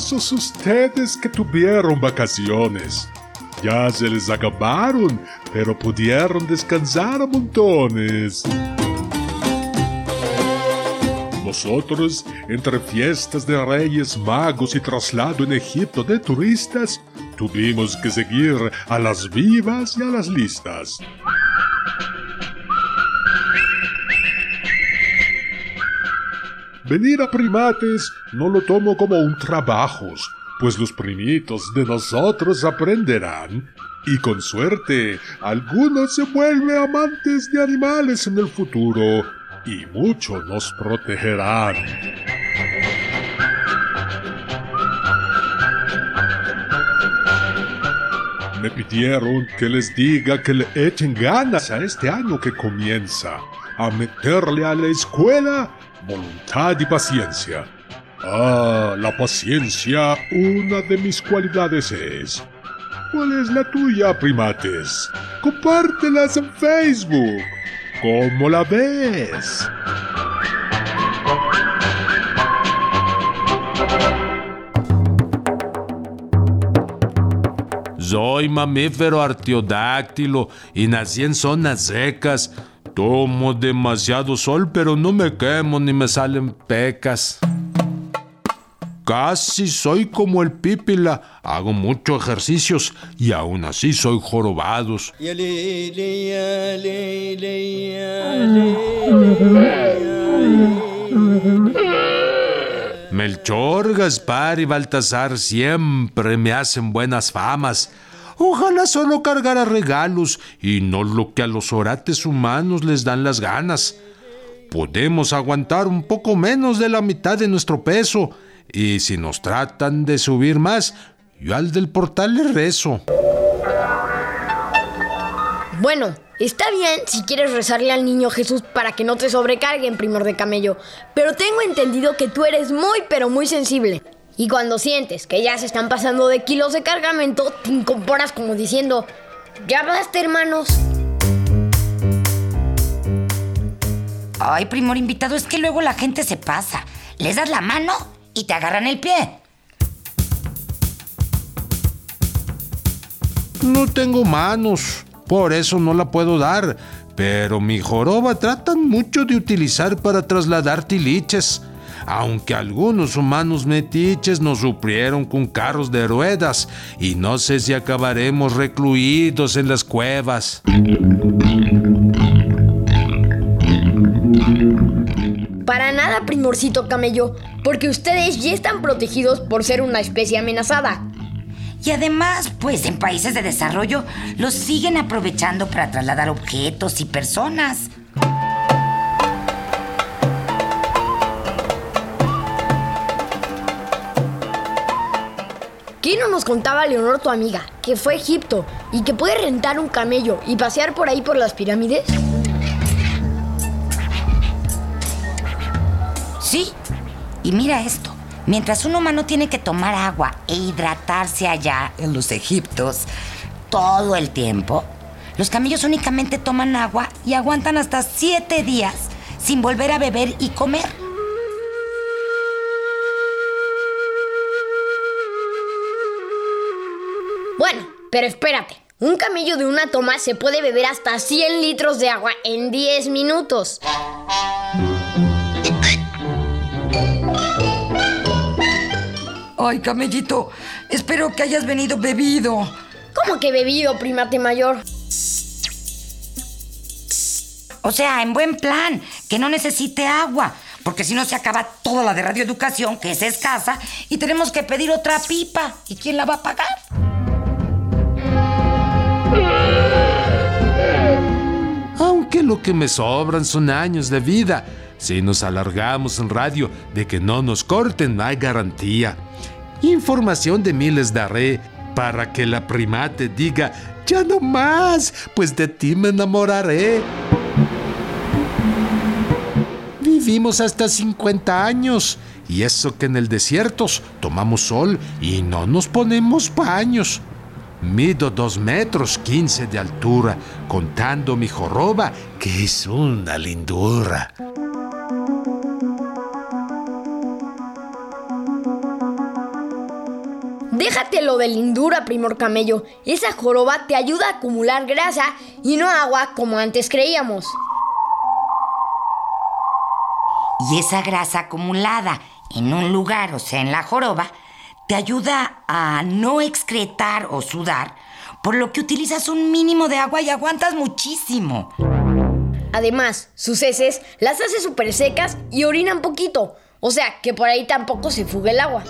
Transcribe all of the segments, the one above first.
Ustedes que tuvieron vacaciones. Ya se les acabaron, pero pudieron descansar a montones. Nosotros, entre fiestas de reyes magos y traslado en Egipto de turistas, tuvimos que seguir a las vivas y a las listas. Venir a primates no lo tomo como un trabajo, pues los primitos de nosotros aprenderán y con suerte algunos se vuelven amantes de animales en el futuro y mucho nos protegerán. Me pidieron que les diga que le echen ganas a este año que comienza, a meterle a la escuela voluntad y paciencia. Ah, la paciencia, una de mis cualidades es. ¿Cuál es la tuya, primates? Compártelas en Facebook. ¿Cómo la ves? Soy mamífero artiodáctilo y nací en zonas secas. Tomo demasiado sol, pero no me quemo ni me salen pecas. Casi soy como el pípila, hago muchos ejercicios y aún así soy jorobados. Melchor, Gaspar y Baltasar siempre me hacen buenas famas. Ojalá solo cargara regalos y no lo que a los orates humanos les dan las ganas. Podemos aguantar un poco menos de la mitad de nuestro peso y si nos tratan de subir más, yo al del portal le rezo. Bueno, está bien si quieres rezarle al niño Jesús para que no te sobrecarguen, primor de camello, pero tengo entendido que tú eres muy, pero muy sensible. Y cuando sientes que ya se están pasando de kilos de cargamento, te incorporas como diciendo, ya basta, hermanos. Ay, primor invitado, es que luego la gente se pasa. Les das la mano y te agarran el pie. No tengo manos, por eso no la puedo dar, pero mi joroba tratan mucho de utilizar para trasladar tiliches. Aunque algunos humanos metiches nos suprieron con carros de ruedas y no sé si acabaremos recluidos en las cuevas. Para nada, primorcito camello, porque ustedes ya están protegidos por ser una especie amenazada. Y además, pues en países de desarrollo los siguen aprovechando para trasladar objetos y personas. ¿Qué no nos contaba Leonor, tu amiga, que fue a Egipto y que puede rentar un camello y pasear por ahí por las pirámides? Sí. Y mira esto. Mientras un humano tiene que tomar agua e hidratarse allá en los Egiptos todo el tiempo, los camellos únicamente toman agua y aguantan hasta siete días sin volver a beber y comer. Pero espérate. Un camello de una toma se puede beber hasta 100 litros de agua en 10 minutos. Ay, camellito, espero que hayas venido bebido. ¿Cómo que bebido, primate mayor? O sea, en buen plan, que no necesite agua, porque si no se acaba toda la de radioeducación, que es escasa, y tenemos que pedir otra pipa. ¿Y quién la va a pagar? Lo que me sobran son años de vida, Si nos alargamos en radio de que no nos corten, no hay garantía. Información de miles daré para que la primate diga, ya no más, pues de ti me enamoraré. Vivimos hasta 50 años y eso que en el desierto tomamos sol y no nos ponemos paños. Mido dos metros quince de altura, contando mi joroba, que es una lindura. Déjate lo de lindura, primor camello. Esa joroba te ayuda a acumular grasa y no agua como antes creíamos. Y esa grasa acumulada en un lugar, o sea, en la joroba, te ayuda a no excretar o sudar, por lo que utilizas un mínimo de agua y aguantas muchísimo. Además, sus heces las hace súper secas y orinan poquito. O sea, que por ahí tampoco se fuga el agua.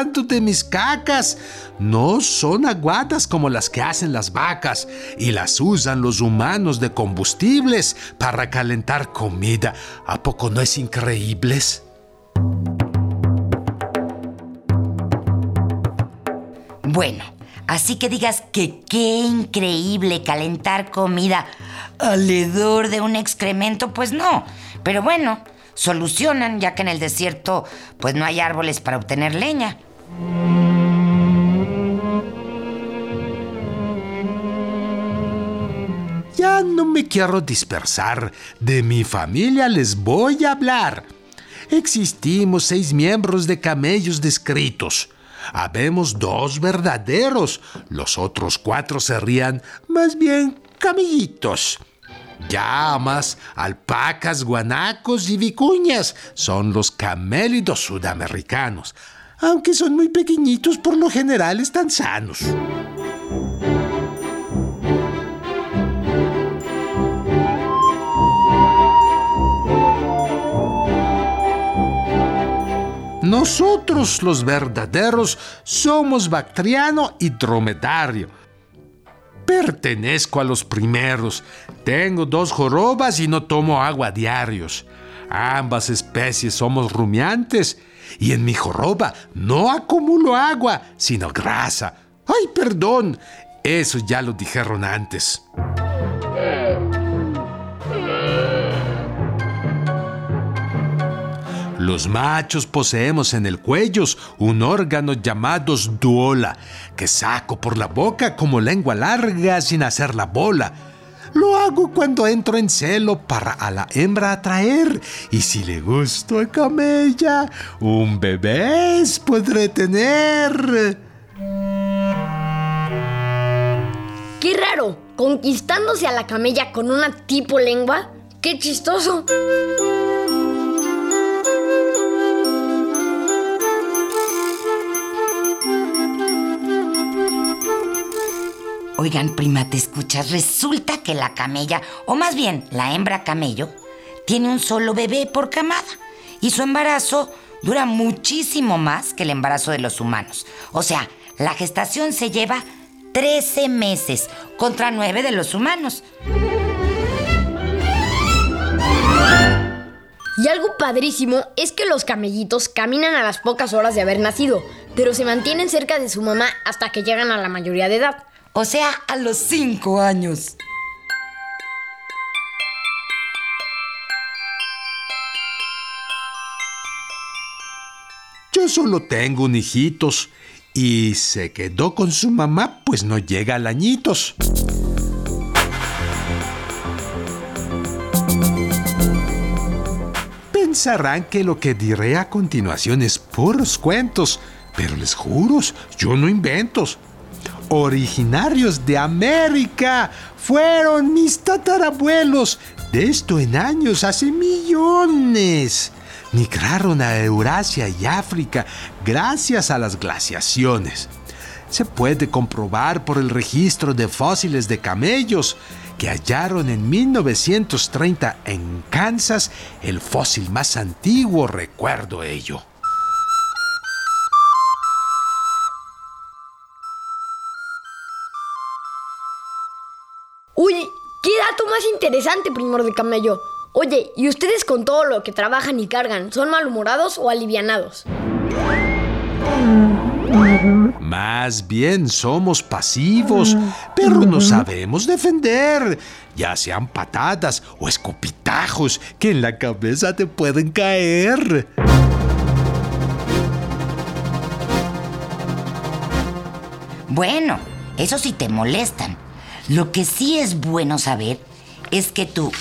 De mis cacas, no son aguadas como las que hacen las vacas y las usan los humanos de combustibles para calentar comida. ¿A poco no es increíbles? Bueno, así que digas que qué increíble calentar comida alrededor de un excremento, pues no. Pero bueno, solucionan ya que en el desierto pues no hay árboles para obtener leña. Ya no me quiero dispersar. De mi familia les voy a hablar. Existimos seis miembros de camellos descritos. Habemos dos verdaderos. Los otros cuatro serían más bien camellitos. Llamas, alpacas, guanacos y vicuñas son los camélidos sudamericanos, aunque son muy pequeñitos, por lo general están sanos. Nosotros los verdaderos somos bactriano y dromedario. Pertenezco a los primeros. Tengo dos jorobas y no tomo agua diarios. Ambas especies somos rumiantes y en mi joroba no acumulo agua, sino grasa. Ay, perdón, eso ya lo dijeron antes. Los machos poseemos en el cuello un órgano llamado duola, que saco por la boca como lengua larga sin hacer la bola. Lo hago cuando entro en celo para a la hembra atraer, y si le gusto a camella, un bebé podré tener. ¡Qué raro! ¿Conquistándose a la camella con una tipo lengua? ¡Qué chistoso! Oigan, prima, ¿te escuchas? Resulta que la camella, o más bien la hembra camello, tiene un solo bebé por camada. Y su embarazo dura muchísimo más que el embarazo de los humanos. O sea, la gestación se lleva 13 meses contra 9 de los humanos. Y algo padrísimo es que los camellitos caminan a las pocas horas de haber nacido, pero se mantienen cerca de su mamá hasta que llegan a la mayoría de edad. O sea, a los 5 años. Yo solo tengo un hijitos y se quedó con su mamá, pues no llega al añitos. Pensarán que lo que diré a continuación es puros cuentos, pero les juro, yo no invento. Originarios de América fueron mis tatarabuelos, de esto en años, hace millones. Migraron a Eurasia y África gracias a las glaciaciones. Se puede comprobar por el registro de fósiles de camellos que hallaron en 1930 en Kansas el fósil más antiguo, recuerdo ello. Interesante, primor de camello. Oye, ¿y ustedes con todo lo que trabajan y cargan, son malhumorados o alivianados? Más bien somos pasivos, pero no sabemos defender, ya sean patadas o escopitajos que en la cabeza te pueden caer. Bueno, eso sí te molestan. Lo que sí es bueno saber es que tu.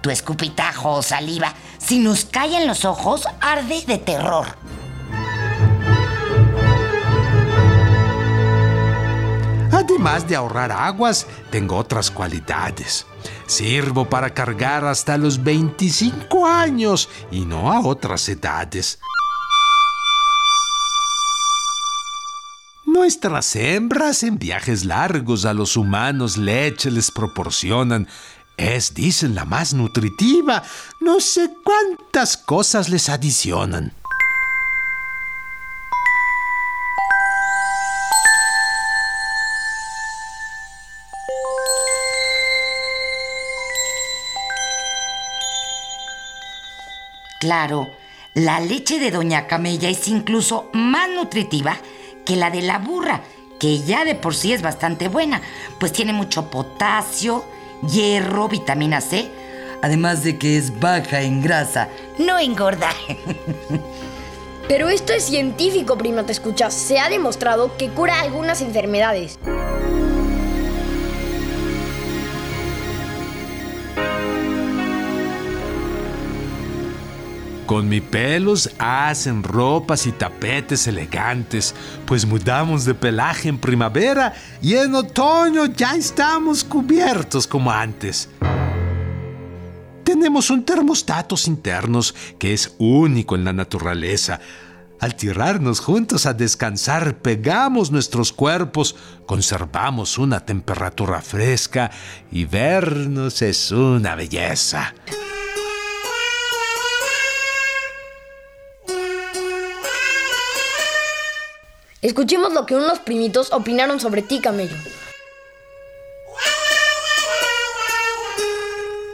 tu escupitajo o saliva, si nos cae en los ojos, arde de terror. Además de ahorrar aguas, tengo otras cualidades. Sirvo para cargar hasta los 25 años y no a otras edades. Nuestras hembras en viajes largos a los humanos leche les proporcionan. Es, dicen, la más nutritiva. No sé cuántas cosas les adicionan. Claro, la leche de Doña Camella es incluso más nutritiva que la de la burra, que ya de por sí es bastante buena, pues tiene mucho potasio, hierro, vitamina C, además de que es baja en grasa, no engorda. Pero esto es científico, prima, te escuchas. Se ha demostrado que cura algunas enfermedades. Con mi pelos hacen ropas y tapetes elegantes, pues mudamos de pelaje en primavera y en otoño ya estamos cubiertos como antes. Tenemos un termostatos internos que es único en la naturaleza. Al tirarnos juntos a descansar, pegamos nuestros cuerpos, conservamos una temperatura fresca y vernos es una belleza. Escuchemos lo que unos primitos opinaron sobre ti, camello.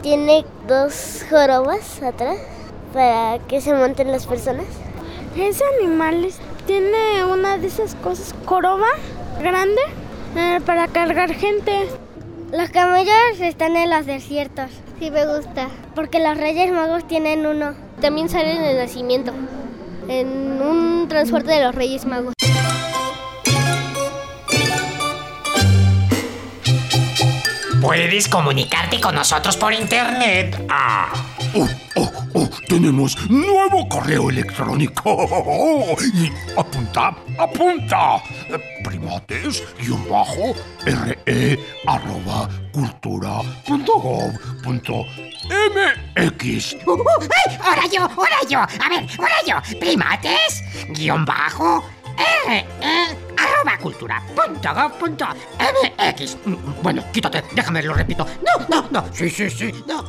Tiene dos jorobas atrás para que se monten las personas. Ese animal tiene una de esas cosas, joroba grande, eh, para cargar gente. Los camellos están en los desiertos. Sí me gusta, porque los reyes magos tienen uno. También sale en el nacimiento, en un transporte de los reyes magos. Puedes comunicarte con nosotros por internet. Ah. Oh, oh, oh, tenemos nuevo correo electrónico. Y apunta, apunta. Primates, guion bajo, re, arroba, cultura, punto gov, punto mx. Uh, uh, ay, ahora yo, ahora yo. A ver, ahora yo. Primates, guion bajo, re, arroba cultura punto gov punto mx. Bueno, quítate, déjame, lo repito. No, no, no. Sí, sí, sí, no.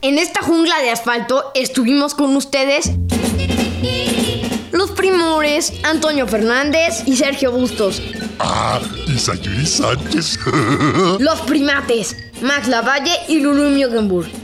En esta jungla de asfalto estuvimos con ustedes los primores Antonio Fernández y Sergio Bustos. Ah, y Sayuri Sánchez. Los primates Max Lavalle y Lulu Miogenburg.